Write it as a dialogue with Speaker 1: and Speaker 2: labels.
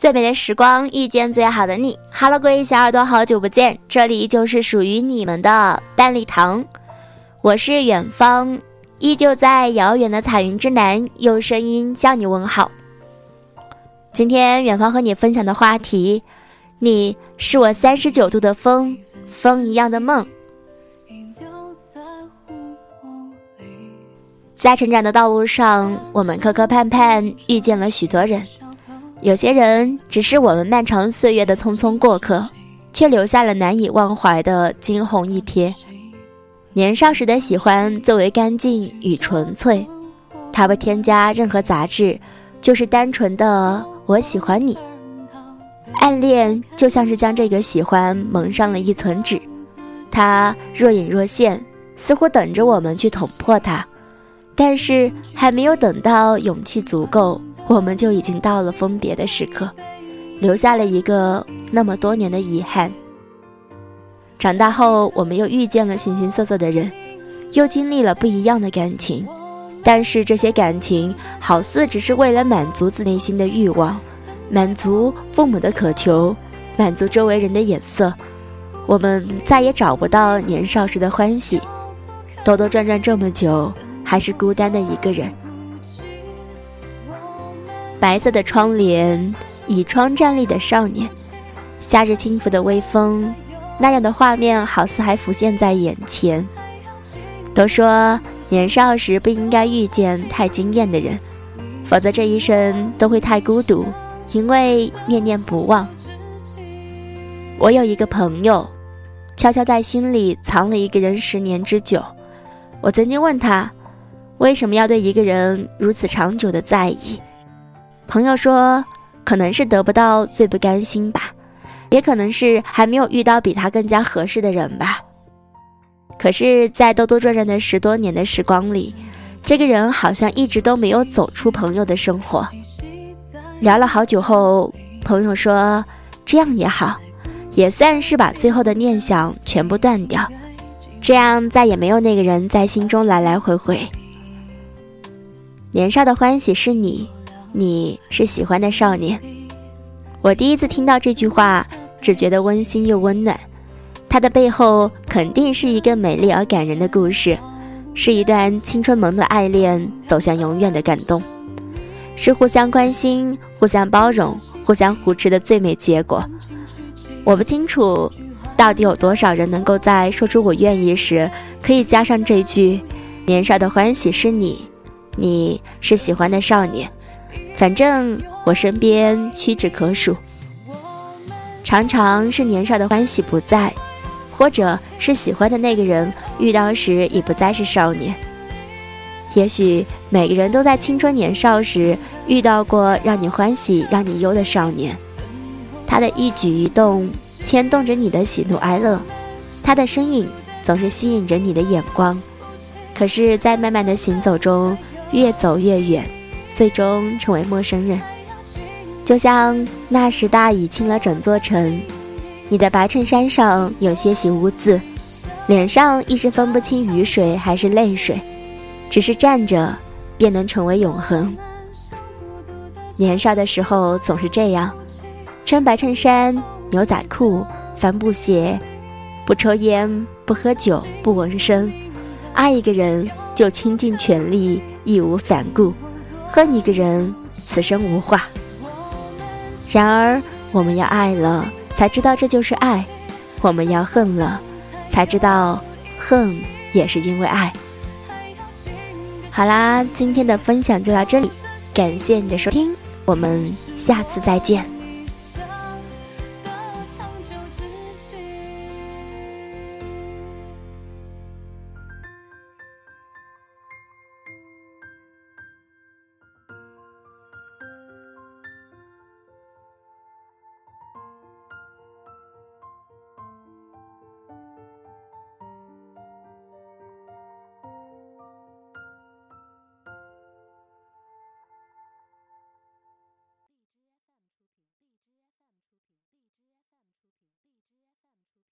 Speaker 1: 最美的时光遇见最好的你，Hello，各位小耳朵，好久不见，这里就是属于你们的半粒糖，我是远方，依旧在遥远的彩云之南，用声音向你问好。今天远方和你分享的话题，你是我三十九度的风，风一样的梦。在成长的道路上，我们磕磕绊绊，遇见了许多人。有些人只是我们漫长岁月的匆匆过客，却留下了难以忘怀的惊鸿一瞥。年少时的喜欢最为干净与纯粹，它不添加任何杂质，就是单纯的我喜欢你。暗恋就像是将这个喜欢蒙上了一层纸，它若隐若现，似乎等着我们去捅破它，但是还没有等到勇气足够。我们就已经到了分别的时刻，留下了一个那么多年的遗憾。长大后，我们又遇见了形形色色的人，又经历了不一样的感情，但是这些感情好似只是为了满足自内心的欲望，满足父母的渴求，满足周围人的眼色。我们再也找不到年少时的欢喜，兜兜转转这么久，还是孤单的一个人。白色的窗帘，倚窗站立的少年，夏日轻拂的微风，那样的画面好似还浮现在眼前。都说年少时不应该遇见太惊艳的人，否则这一生都会太孤独，因为念念不忘。我有一个朋友，悄悄在心里藏了一个人十年之久。我曾经问他，为什么要对一个人如此长久的在意？朋友说，可能是得不到最不甘心吧，也可能是还没有遇到比他更加合适的人吧。可是，在兜兜转转的十多年的时光里，这个人好像一直都没有走出朋友的生活。聊了好久后，朋友说，这样也好，也算是把最后的念想全部断掉，这样再也没有那个人在心中来来回回。年少的欢喜是你。你是喜欢的少年，我第一次听到这句话，只觉得温馨又温暖。它的背后肯定是一个美丽而感人的故事，是一段青春萌的爱恋走向永远的感动，是互相关心、互相包容、互相扶持的最美结果。我不清楚，到底有多少人能够在说出“我愿意”时，可以加上这句：“年少的欢喜是你，你是喜欢的少年。”反正我身边屈指可数，常常是年少的欢喜不在，或者是喜欢的那个人遇到时已不再是少年。也许每个人都在青春年少时遇到过让你欢喜、让你忧的少年，他的一举一动牵动着你的喜怒哀乐，他的身影总是吸引着你的眼光。可是，在慢慢的行走中，越走越远。最终成为陌生人，就像那时大雨倾了整座城，你的白衬衫上有些许污渍，脸上一时分不清雨水还是泪水，只是站着便能成为永恒。年少的时候总是这样，穿白衬衫、牛仔裤、帆布鞋，不抽烟、不喝酒、不纹身，爱一个人就倾尽全力，义无反顾。恨一个人，此生无话。然而，我们要爱了，才知道这就是爱；我们要恨了，才知道恨也是因为爱。好啦，今天的分享就到这里，感谢你的收听，我们下次再见。